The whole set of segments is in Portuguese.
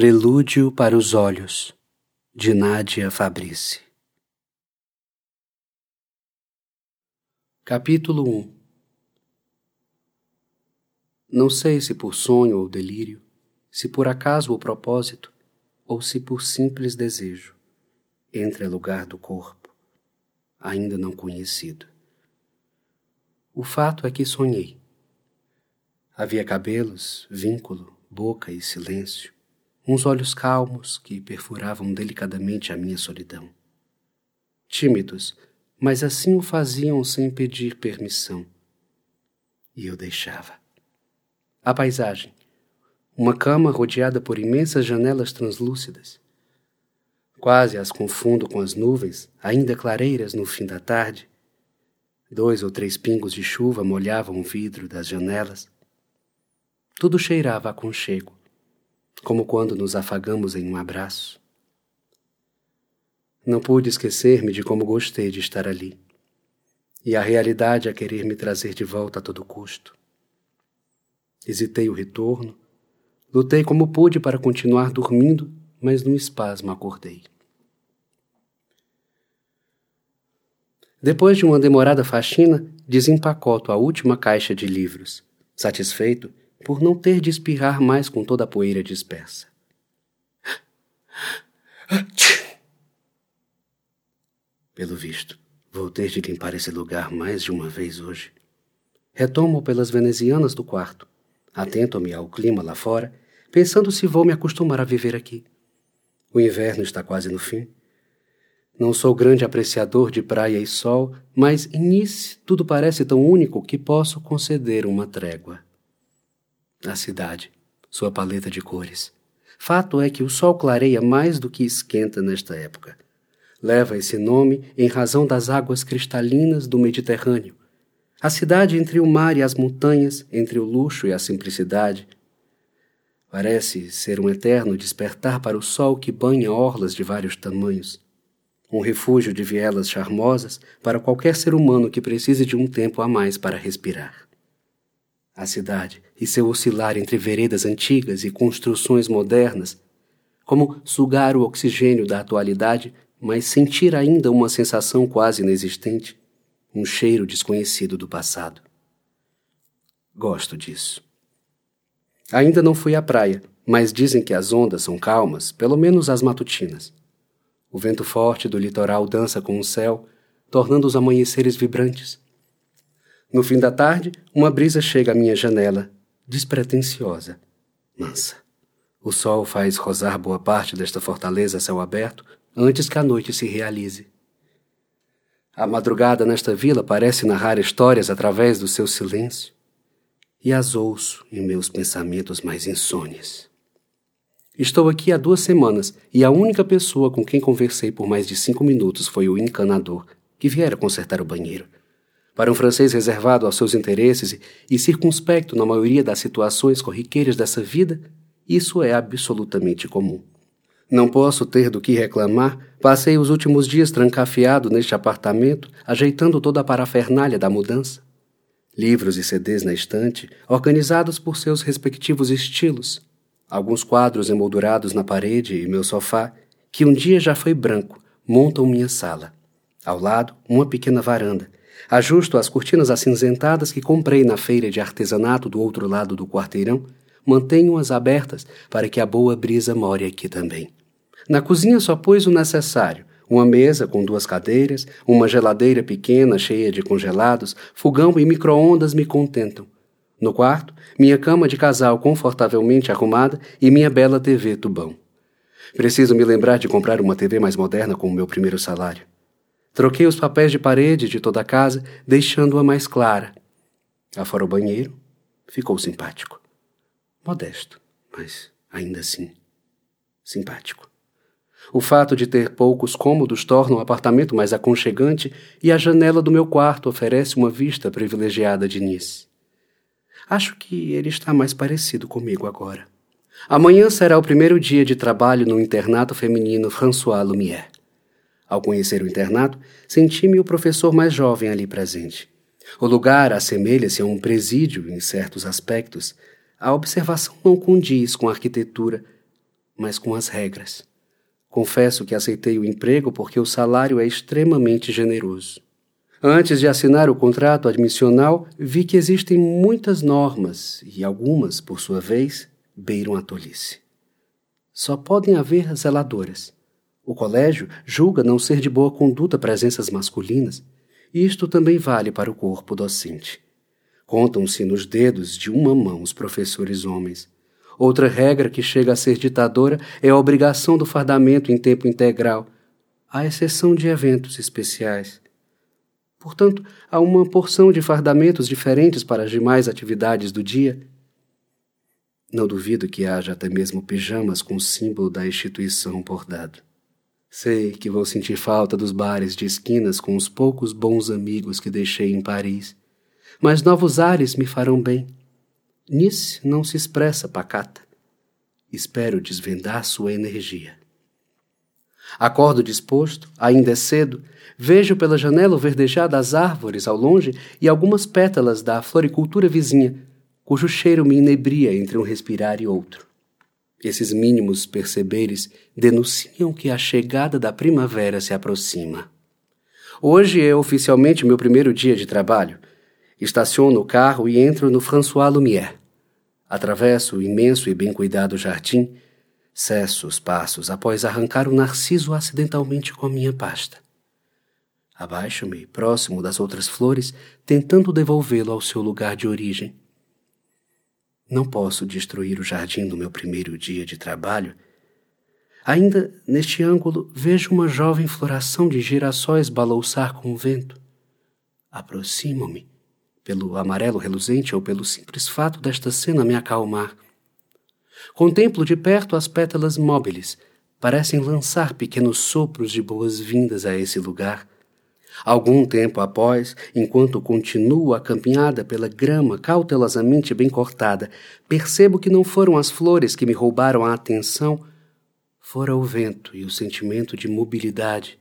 Prelúdio para os Olhos, de Nádia Fabrice. Capítulo 1 Não sei se por sonho ou delírio, se por acaso ou propósito, ou se por simples desejo, entre lugar do corpo, ainda não conhecido. O fato é que sonhei. Havia cabelos, vínculo, boca e silêncio uns olhos calmos que perfuravam delicadamente a minha solidão. Tímidos, mas assim o faziam sem pedir permissão. E eu deixava. A paisagem. Uma cama rodeada por imensas janelas translúcidas. Quase as confundo com as nuvens, ainda clareiras no fim da tarde. Dois ou três pingos de chuva molhavam o vidro das janelas. Tudo cheirava a conchego como quando nos afagamos em um abraço. Não pude esquecer-me de como gostei de estar ali, e a realidade a querer me trazer de volta a todo custo. Hesitei o retorno, lutei como pude para continuar dormindo, mas num espasmo acordei. Depois de uma demorada faxina, desempacoto a última caixa de livros. Satisfeito, por não ter de espirrar mais com toda a poeira dispersa. Pelo visto, vou ter de limpar esse lugar mais de uma vez hoje. Retomo pelas venezianas do quarto, atento-me ao clima lá fora, pensando se vou me acostumar a viver aqui. O inverno está quase no fim. Não sou grande apreciador de praia e sol, mas em Nice tudo parece tão único que posso conceder uma trégua a cidade, sua paleta de cores. Fato é que o sol clareia mais do que esquenta nesta época. Leva esse nome em razão das águas cristalinas do Mediterrâneo. A cidade entre o mar e as montanhas, entre o luxo e a simplicidade. Parece ser um eterno despertar para o sol que banha orlas de vários tamanhos. Um refúgio de vielas charmosas para qualquer ser humano que precise de um tempo a mais para respirar. A cidade e seu oscilar entre veredas antigas e construções modernas, como sugar o oxigênio da atualidade, mas sentir ainda uma sensação quase inexistente, um cheiro desconhecido do passado. Gosto disso. Ainda não fui à praia, mas dizem que as ondas são calmas, pelo menos as matutinas. O vento forte do litoral dança com o céu, tornando os amanheceres vibrantes. No fim da tarde, uma brisa chega à minha janela, despretensiosa, mansa. O sol faz rosar boa parte desta fortaleza a céu aberto antes que a noite se realize. A madrugada nesta vila parece narrar histórias através do seu silêncio, e as ouço em meus pensamentos mais insones. Estou aqui há duas semanas e a única pessoa com quem conversei por mais de cinco minutos foi o encanador, que viera consertar o banheiro. Para um francês reservado aos seus interesses e circunspecto na maioria das situações corriqueiras dessa vida, isso é absolutamente comum. Não posso ter do que reclamar, passei os últimos dias trancafiado neste apartamento, ajeitando toda a parafernália da mudança. Livros e CDs na estante, organizados por seus respectivos estilos. Alguns quadros emoldurados na parede e meu sofá, que um dia já foi branco, montam minha sala. Ao lado, uma pequena varanda, Ajusto as cortinas acinzentadas que comprei na feira de artesanato do outro lado do quarteirão, mantenho-as abertas para que a boa brisa more aqui também. Na cozinha só pus o necessário: uma mesa com duas cadeiras, uma geladeira pequena cheia de congelados, fogão e micro-ondas me contentam. No quarto, minha cama de casal confortavelmente arrumada e minha bela TV tubão. Preciso me lembrar de comprar uma TV mais moderna com o meu primeiro salário. Troquei os papéis de parede de toda a casa, deixando-a mais clara. Afora o banheiro, ficou simpático. Modesto, mas ainda assim simpático. O fato de ter poucos cômodos torna o apartamento mais aconchegante e a janela do meu quarto oferece uma vista privilegiada de Nice. Acho que ele está mais parecido comigo agora. Amanhã será o primeiro dia de trabalho no internato feminino François Lumière. Ao conhecer o internato, senti-me o professor mais jovem ali presente. O lugar assemelha-se a um presídio em certos aspectos. A observação não condiz com a arquitetura, mas com as regras. Confesso que aceitei o emprego porque o salário é extremamente generoso. Antes de assinar o contrato admissional, vi que existem muitas normas e algumas, por sua vez, beiram a tolice. Só podem haver zeladoras. O colégio julga não ser de boa conduta presenças masculinas, e isto também vale para o corpo docente. Contam-se nos dedos de uma mão os professores homens. Outra regra que chega a ser ditadora é a obrigação do fardamento em tempo integral, à exceção de eventos especiais. Portanto, há uma porção de fardamentos diferentes para as demais atividades do dia. Não duvido que haja até mesmo pijamas com o símbolo da instituição bordado. Sei que vou sentir falta dos bares de esquinas com os poucos bons amigos que deixei em Paris, mas novos ares me farão bem. Nice não se expressa pacata. Espero desvendar sua energia. Acordo disposto, ainda é cedo, vejo pela janela o verdejar das árvores ao longe e algumas pétalas da floricultura vizinha, cujo cheiro me inebria entre um respirar e outro. Esses mínimos perceberes denunciam que a chegada da primavera se aproxima. Hoje é oficialmente meu primeiro dia de trabalho. Estaciono o carro e entro no François Lumière. Atravesso o imenso e bem cuidado jardim Cesso os passos após arrancar o narciso acidentalmente com a minha pasta. Abaixo-me, próximo das outras flores, tentando devolvê-lo ao seu lugar de origem. Não posso destruir o jardim no meu primeiro dia de trabalho. Ainda neste ângulo vejo uma jovem floração de girassóis balouçar com o vento. Aproximo-me, pelo amarelo reluzente ou pelo simples fato desta cena me acalmar. Contemplo de perto as pétalas móveis, parecem lançar pequenos sopros de boas-vindas a esse lugar. Algum tempo após, enquanto continuo a caminhada pela grama cautelosamente bem cortada, percebo que não foram as flores que me roubaram a atenção, fora o vento e o sentimento de mobilidade.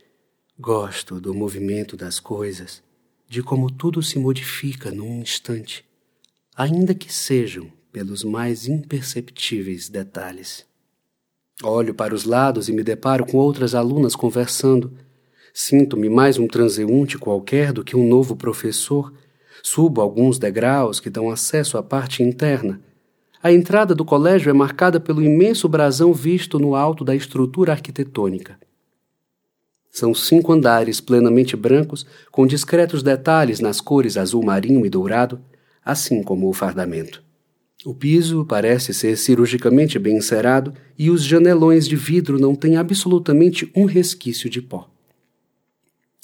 Gosto do movimento das coisas, de como tudo se modifica num instante, ainda que sejam pelos mais imperceptíveis detalhes. Olho para os lados e me deparo com outras alunas conversando. Sinto-me mais um transeunte qualquer do que um novo professor. Subo alguns degraus que dão acesso à parte interna. A entrada do colégio é marcada pelo imenso brasão visto no alto da estrutura arquitetônica. São cinco andares plenamente brancos, com discretos detalhes nas cores azul marinho e dourado, assim como o fardamento. O piso parece ser cirurgicamente bem encerado e os janelões de vidro não têm absolutamente um resquício de pó.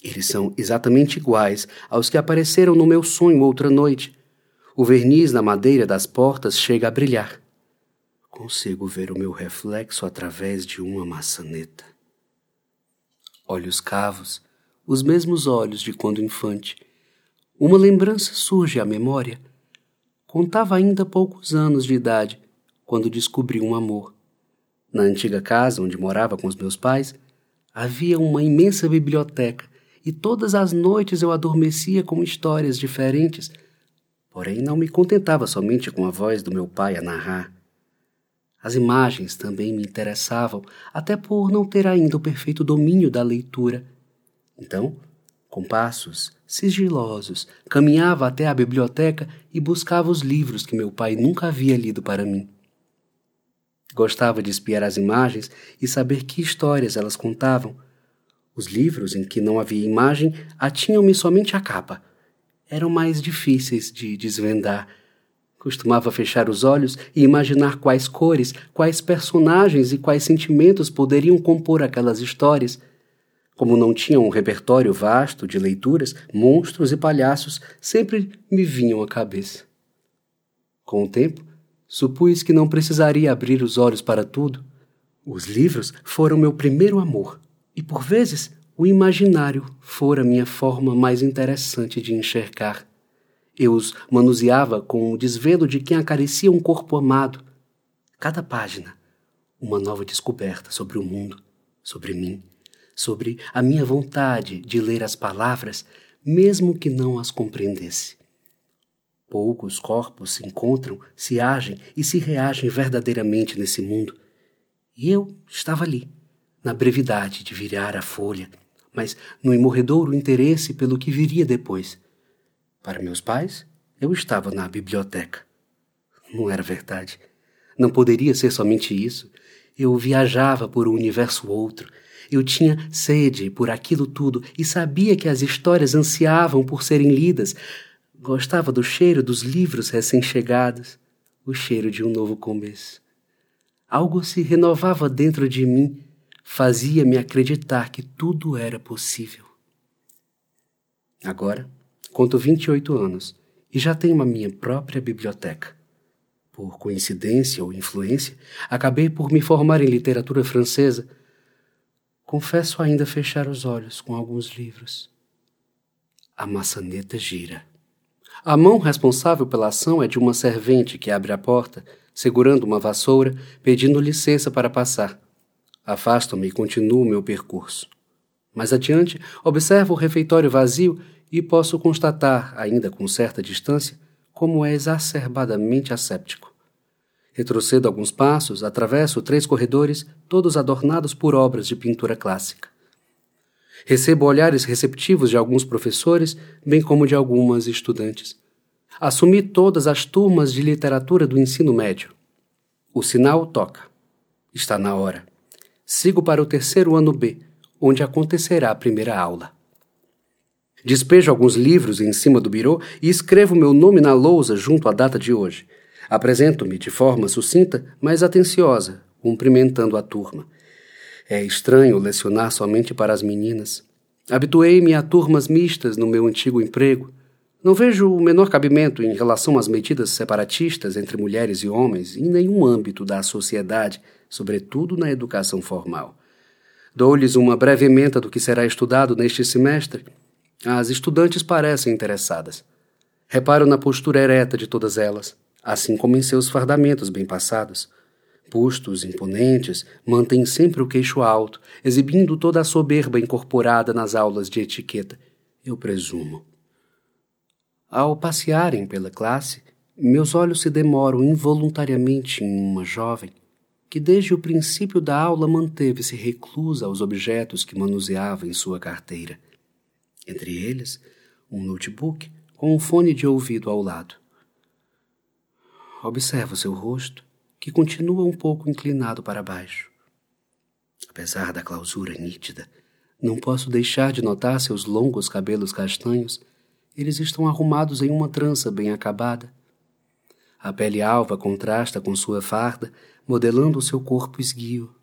Eles são exatamente iguais aos que apareceram no meu sonho outra noite. O verniz na madeira das portas chega a brilhar. Consigo ver o meu reflexo através de uma maçaneta. Olhos cavos, os mesmos olhos de quando infante. Uma lembrança surge à memória Contava ainda poucos anos de idade quando descobri um amor. Na antiga casa onde morava com os meus pais, havia uma imensa biblioteca e todas as noites eu adormecia com histórias diferentes, porém não me contentava somente com a voz do meu pai a narrar. As imagens também me interessavam, até por não ter ainda o perfeito domínio da leitura. Então, com passos sigilosos, caminhava até a biblioteca e buscava os livros que meu pai nunca havia lido para mim. Gostava de espiar as imagens e saber que histórias elas contavam. Os livros em que não havia imagem atinham-me somente a capa. Eram mais difíceis de desvendar. Costumava fechar os olhos e imaginar quais cores, quais personagens e quais sentimentos poderiam compor aquelas histórias como não tinha um repertório vasto de leituras, monstros e palhaços sempre me vinham à cabeça. Com o tempo, supus que não precisaria abrir os olhos para tudo. Os livros foram meu primeiro amor, e por vezes o imaginário fora minha forma mais interessante de enxergar. Eu os manuseava com o desvelo de quem acaricia um corpo amado. Cada página, uma nova descoberta sobre o mundo, sobre mim sobre a minha vontade de ler as palavras, mesmo que não as compreendesse. Poucos corpos se encontram, se agem e se reagem verdadeiramente nesse mundo, E eu estava ali, na brevidade de virar a folha, mas no imorredouro interesse pelo que viria depois. Para meus pais, eu estava na biblioteca. Não era verdade. Não poderia ser somente isso. Eu viajava por um universo outro. Eu tinha sede por aquilo tudo e sabia que as histórias ansiavam por serem lidas. Gostava do cheiro dos livros recém-chegados, o cheiro de um novo começo. Algo se renovava dentro de mim, fazia-me acreditar que tudo era possível. Agora, conto 28 anos e já tenho a minha própria biblioteca. Por coincidência ou influência, acabei por me formar em literatura francesa. Confesso ainda fechar os olhos com alguns livros. A maçaneta gira. A mão responsável pela ação é de uma servente que abre a porta, segurando uma vassoura, pedindo licença para passar. Afasto-me e continuo meu percurso. Mais adiante, observo o refeitório vazio e posso constatar, ainda com certa distância, como é exacerbadamente asséptico. Retrocedo alguns passos, atravesso três corredores, todos adornados por obras de pintura clássica. Recebo olhares receptivos de alguns professores, bem como de algumas estudantes. Assumi todas as turmas de literatura do ensino médio. O sinal toca. Está na hora. Sigo para o terceiro ano B, onde acontecerá a primeira aula. Despejo alguns livros em cima do birô e escrevo meu nome na lousa junto à data de hoje. Apresento-me de forma sucinta, mas atenciosa, cumprimentando a turma. É estranho lecionar somente para as meninas. Habituei-me a turmas mistas no meu antigo emprego. Não vejo o menor cabimento em relação às medidas separatistas entre mulheres e homens em nenhum âmbito da sociedade, sobretudo na educação formal. Dou-lhes uma breve ementa do que será estudado neste semestre as estudantes parecem interessadas. Reparo na postura ereta de todas elas, assim como em seus fardamentos bem passados. Bustos imponentes mantêm sempre o queixo alto, exibindo toda a soberba incorporada nas aulas de etiqueta, eu presumo. Ao passearem pela classe, meus olhos se demoram involuntariamente em uma jovem que desde o princípio da aula manteve-se reclusa aos objetos que manuseava em sua carteira entre eles um notebook com um fone de ouvido ao lado. Observo seu rosto, que continua um pouco inclinado para baixo. Apesar da clausura nítida, não posso deixar de notar seus longos cabelos castanhos. Eles estão arrumados em uma trança bem acabada. A pele alva contrasta com sua farda, modelando o seu corpo esguio.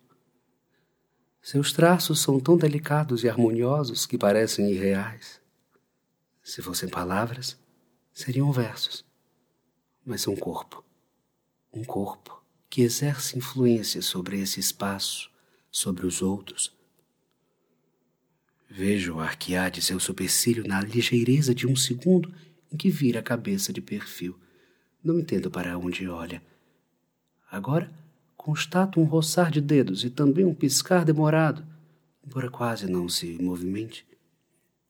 Seus traços são tão delicados e harmoniosos que parecem irreais. Se fossem palavras, seriam versos. Mas são corpo. Um corpo que exerce influência sobre esse espaço, sobre os outros. Vejo arquear de seu supercílio na ligeireza de um segundo em que vira a cabeça de perfil. Não entendo para onde olha. Agora constato um roçar de dedos e também um piscar demorado, embora quase não se movimente.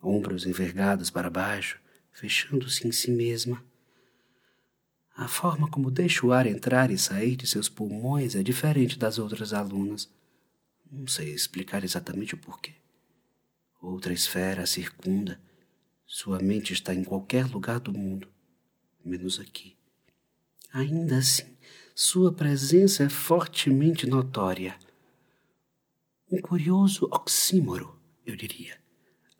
Ombros envergados para baixo, fechando-se em si mesma. A forma como deixa o ar entrar e sair de seus pulmões é diferente das outras alunas. Não sei explicar exatamente o porquê. Outra esfera a circunda. Sua mente está em qualquer lugar do mundo, menos aqui. Ainda assim, sua presença é fortemente notória. Um curioso oxímoro, eu diria.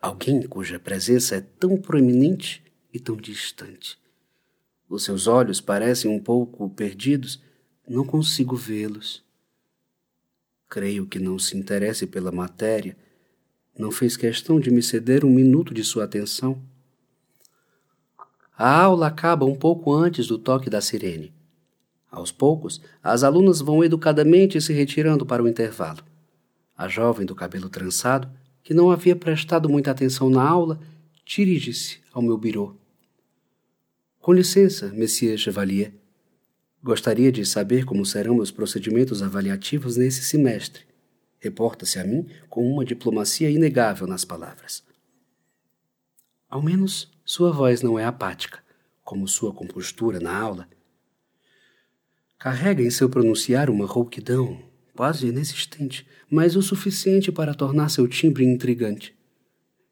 Alguém cuja presença é tão proeminente e tão distante. Os seus olhos parecem um pouco perdidos, não consigo vê-los. Creio que não se interesse pela matéria, não fez questão de me ceder um minuto de sua atenção. A aula acaba um pouco antes do toque da sirene. Aos poucos, as alunas vão educadamente se retirando para o intervalo. A jovem do cabelo trançado, que não havia prestado muita atenção na aula, dirige-se ao meu birô. Com licença, Monsieur Chevalier. Gostaria de saber como serão meus procedimentos avaliativos nesse semestre. Reporta-se a mim com uma diplomacia inegável nas palavras. Ao menos sua voz não é apática, como sua compostura na aula Carrega em seu pronunciar uma rouquidão, quase inexistente, mas o suficiente para tornar seu timbre intrigante.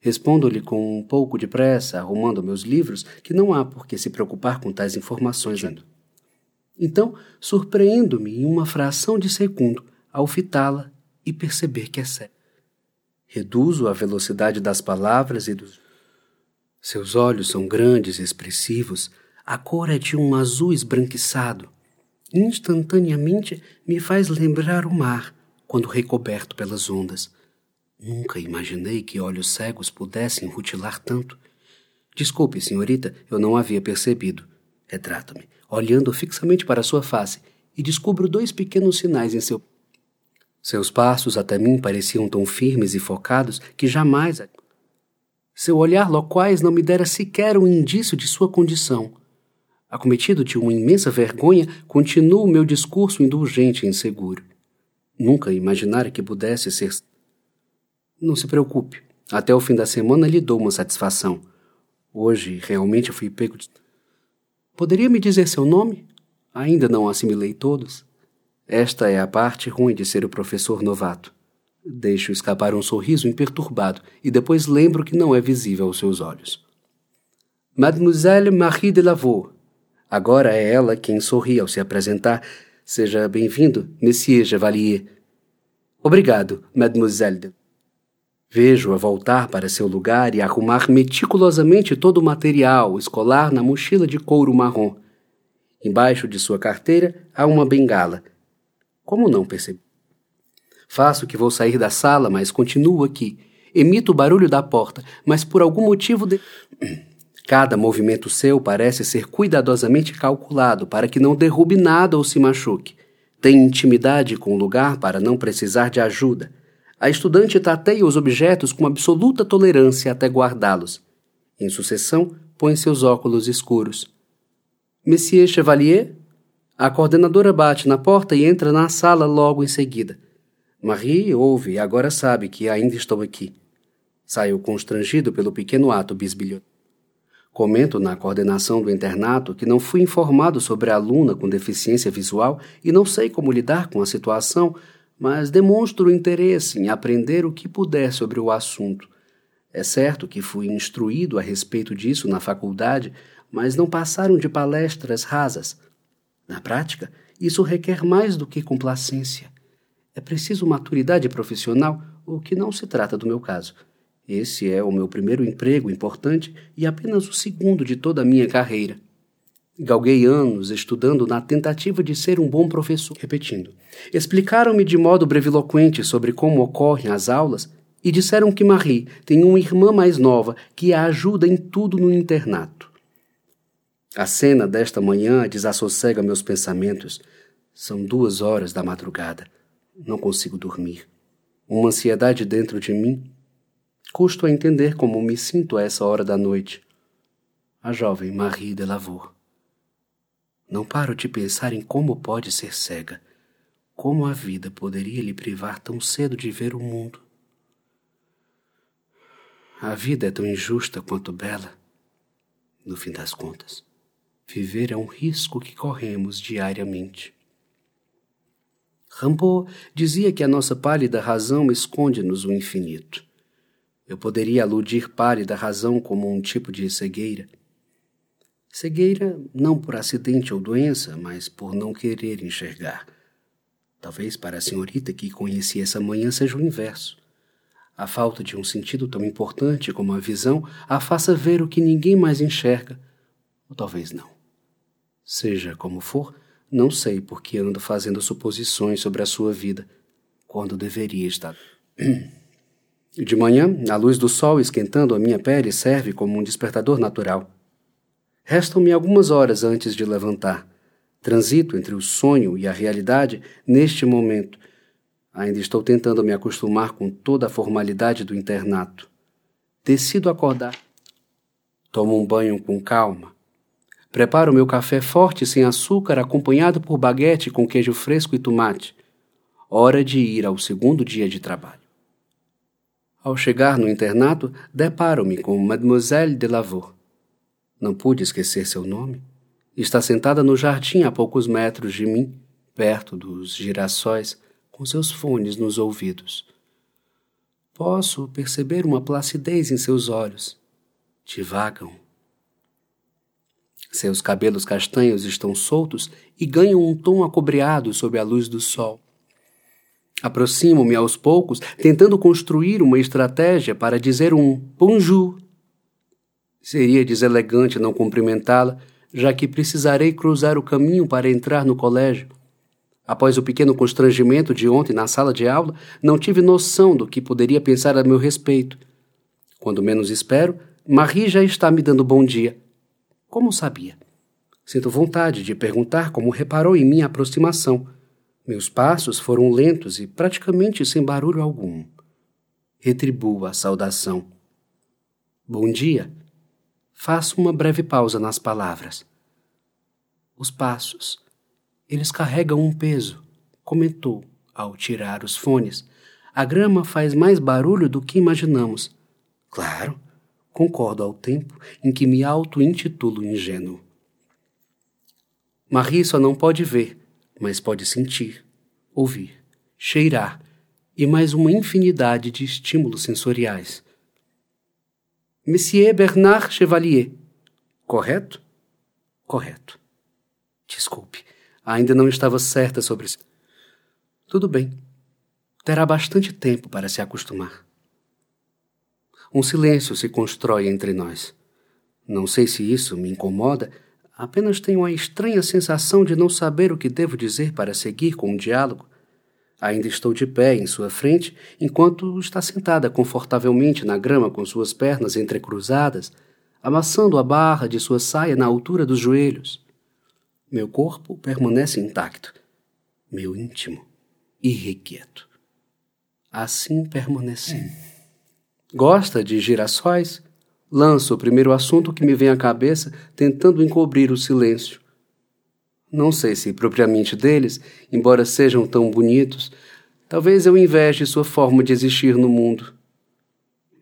Respondo-lhe com um pouco de pressa, arrumando meus livros, que não há por que se preocupar com tais informações. Então, surpreendo-me em uma fração de segundo ao fitá-la e perceber que é sério. Reduzo a velocidade das palavras e dos. Seus olhos são grandes e expressivos, a cor é de um azul esbranquiçado. Instantaneamente me faz lembrar o mar, quando recoberto pelas ondas. Nunca imaginei que olhos cegos pudessem rutilar tanto. Desculpe, senhorita, eu não havia percebido. Retrato-me, olhando fixamente para sua face, e descubro dois pequenos sinais em seu. Seus passos até mim pareciam tão firmes e focados que jamais. Seu olhar loquaz não me dera sequer um indício de sua condição. Acometido de uma imensa vergonha, continuo meu discurso indulgente e inseguro. Nunca imaginara que pudesse ser não se preocupe. Até o fim da semana lhe dou uma satisfação. Hoje realmente fui pego de. Poderia me dizer seu nome? Ainda não assimilei todos. Esta é a parte ruim de ser o professor novato. Deixo escapar um sorriso imperturbado e depois lembro que não é visível aos seus olhos. Mademoiselle Marie de Lavaux. Agora é ela quem sorri ao se apresentar. Seja bem-vindo, Monsieur Chevalier. Obrigado, Mademoiselle de Vejo-a voltar para seu lugar e arrumar meticulosamente todo o material escolar na mochila de couro marrom. Embaixo de sua carteira há uma bengala. Como não percebi? Faço que vou sair da sala, mas continuo aqui. Emito o barulho da porta, mas por algum motivo de... Cada movimento seu parece ser cuidadosamente calculado para que não derrube nada ou se machuque. Tem intimidade com o lugar para não precisar de ajuda. A estudante tateia os objetos com absoluta tolerância até guardá-los. Em sucessão, põe seus óculos escuros. Monsieur Chevalier? A coordenadora bate na porta e entra na sala logo em seguida. Marie ouve e agora sabe que ainda estou aqui. Saio constrangido pelo pequeno ato bisbilhoso. Comento na coordenação do internato que não fui informado sobre a aluna com deficiência visual e não sei como lidar com a situação, mas demonstro interesse em aprender o que puder sobre o assunto. É certo que fui instruído a respeito disso na faculdade, mas não passaram de palestras rasas. Na prática, isso requer mais do que complacência. É preciso maturidade profissional, o que não se trata do meu caso. Esse é o meu primeiro emprego importante e apenas o segundo de toda a minha carreira. Galguei anos estudando na tentativa de ser um bom professor. Repetindo. Explicaram-me de modo breviloquente sobre como ocorrem as aulas e disseram que Marie tem uma irmã mais nova que a ajuda em tudo no internato. A cena desta manhã desassossega meus pensamentos. São duas horas da madrugada. Não consigo dormir. Uma ansiedade dentro de mim. Custo a entender como me sinto a essa hora da noite. A jovem Marie de Lavour. Não paro de pensar em como pode ser cega. Como a vida poderia lhe privar tão cedo de ver o mundo? A vida é tão injusta quanto bela. No fim das contas, viver é um risco que corremos diariamente. Rambaud dizia que a nossa pálida razão esconde-nos o infinito. Eu poderia aludir pálida razão como um tipo de cegueira Cegueira não por acidente ou doença, mas por não querer enxergar. Talvez para a senhorita que conheci essa manhã seja o inverso. A falta de um sentido tão importante como a visão a faça ver o que ninguém mais enxerga, ou talvez não. Seja como for, não sei por que ando fazendo suposições sobre a sua vida, quando deveria estar. De manhã, a luz do sol esquentando a minha pele serve como um despertador natural. Restam-me algumas horas antes de levantar. Transito entre o sonho e a realidade neste momento. Ainda estou tentando me acostumar com toda a formalidade do internato. Decido acordar. Tomo um banho com calma. Preparo meu café forte sem açúcar, acompanhado por baguete com queijo fresco e tomate. Hora de ir ao segundo dia de trabalho. Ao chegar no internato, deparo-me com Mademoiselle de Lavour. Não pude esquecer seu nome. Está sentada no jardim a poucos metros de mim, perto dos girassóis, com seus fones nos ouvidos. Posso perceber uma placidez em seus olhos. Divagam. Seus cabelos castanhos estão soltos e ganham um tom acobreado sob a luz do sol. Aproximo-me aos poucos, tentando construir uma estratégia para dizer um bonjour. Seria deselegante não cumprimentá-la, já que precisarei cruzar o caminho para entrar no colégio. Após o pequeno constrangimento de ontem na sala de aula, não tive noção do que poderia pensar a meu respeito. Quando menos espero, Marie já está me dando bom dia. Como sabia? Sinto vontade de perguntar como reparou em minha aproximação. Meus passos foram lentos e praticamente sem barulho algum. Retribuo a saudação. Bom dia. Faço uma breve pausa nas palavras. Os passos. Eles carregam um peso, comentou ao tirar os fones. A grama faz mais barulho do que imaginamos. Claro, concordo ao tempo em que me auto-intitulo ingênuo. Marie só não pode ver, mas pode sentir, ouvir, cheirar e mais uma infinidade de estímulos sensoriais. Monsieur Bernard Chevalier. Correto? Correto. Desculpe, ainda não estava certa sobre isso. Tudo bem. Terá bastante tempo para se acostumar. Um silêncio se constrói entre nós. Não sei se isso me incomoda, apenas tenho a estranha sensação de não saber o que devo dizer para seguir com o diálogo. Ainda estou de pé em sua frente, enquanto está sentada confortavelmente na grama com suas pernas entrecruzadas, amassando a barra de sua saia na altura dos joelhos. Meu corpo permanece intacto, meu íntimo irrequieto. Assim permanecendo. Gosta de girassóis? Lanço o primeiro assunto que me vem à cabeça, tentando encobrir o silêncio. Não sei se propriamente deles, embora sejam tão bonitos, talvez eu inveje sua forma de existir no mundo.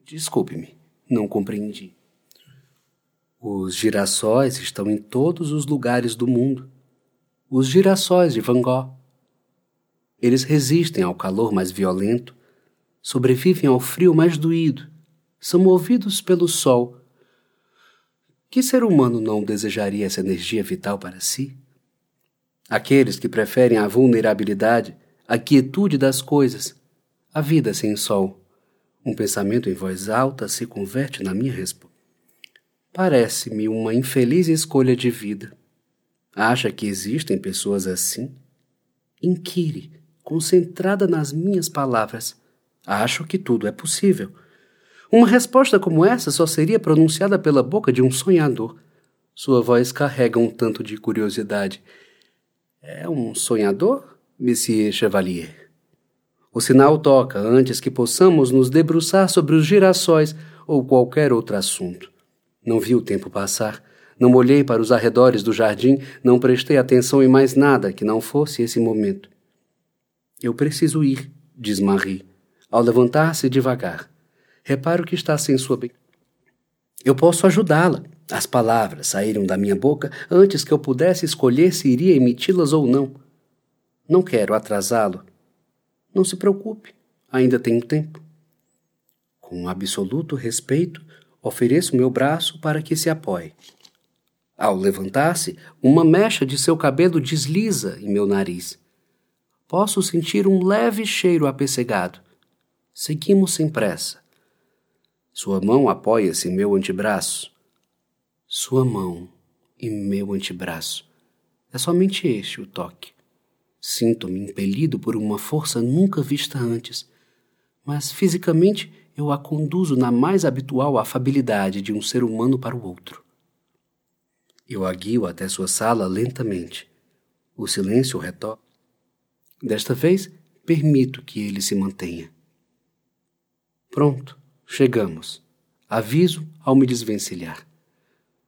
Desculpe-me, não compreendi. Os girassóis estão em todos os lugares do mundo. Os girassóis de Van Gogh. Eles resistem ao calor mais violento, sobrevivem ao frio mais doído, são movidos pelo sol. Que ser humano não desejaria essa energia vital para si? Aqueles que preferem a vulnerabilidade, a quietude das coisas, a vida sem sol. Um pensamento em voz alta se converte na minha resposta. Parece-me uma infeliz escolha de vida. Acha que existem pessoas assim? Inquire, concentrada nas minhas palavras. Acho que tudo é possível. Uma resposta como essa só seria pronunciada pela boca de um sonhador. Sua voz carrega um tanto de curiosidade. É um sonhador, Monsieur Chevalier? O sinal toca antes que possamos nos debruçar sobre os girassóis ou qualquer outro assunto. Não vi o tempo passar. Não olhei para os arredores do jardim, não prestei atenção em mais nada que não fosse esse momento. Eu preciso ir, diz Marie ao levantar-se devagar. Reparo que está sem sua. Eu posso ajudá-la. As palavras saíram da minha boca antes que eu pudesse escolher se iria emiti-las ou não. Não quero atrasá-lo. Não se preocupe, ainda tenho tempo. Com absoluto respeito, ofereço meu braço para que se apoie. Ao levantar-se, uma mecha de seu cabelo desliza em meu nariz. Posso sentir um leve cheiro apessegado. Seguimos sem pressa. Sua mão apoia-se em meu antebraço. Sua mão em meu antebraço. É somente este o toque. Sinto-me impelido por uma força nunca vista antes, mas fisicamente eu a conduzo na mais habitual afabilidade de um ser humano para o outro. Eu a guio até sua sala lentamente. O silêncio retorna. Desta vez, permito que ele se mantenha. Pronto, chegamos. Aviso ao me desvencilhar.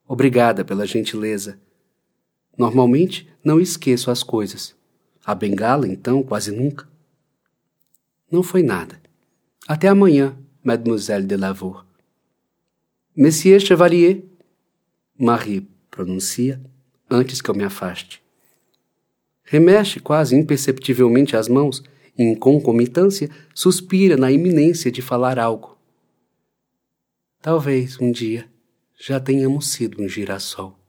Obrigada pela gentileza. Normalmente não esqueço as coisas. A bengala, então, quase nunca. Não foi nada. Até amanhã, Mademoiselle de Lavour. Monsieur Chevalier, Marie pronuncia antes que eu me afaste. Remexe quase imperceptivelmente as mãos, em concomitância, suspira na iminência de falar algo. Talvez um dia já tenhamos sido um girassol.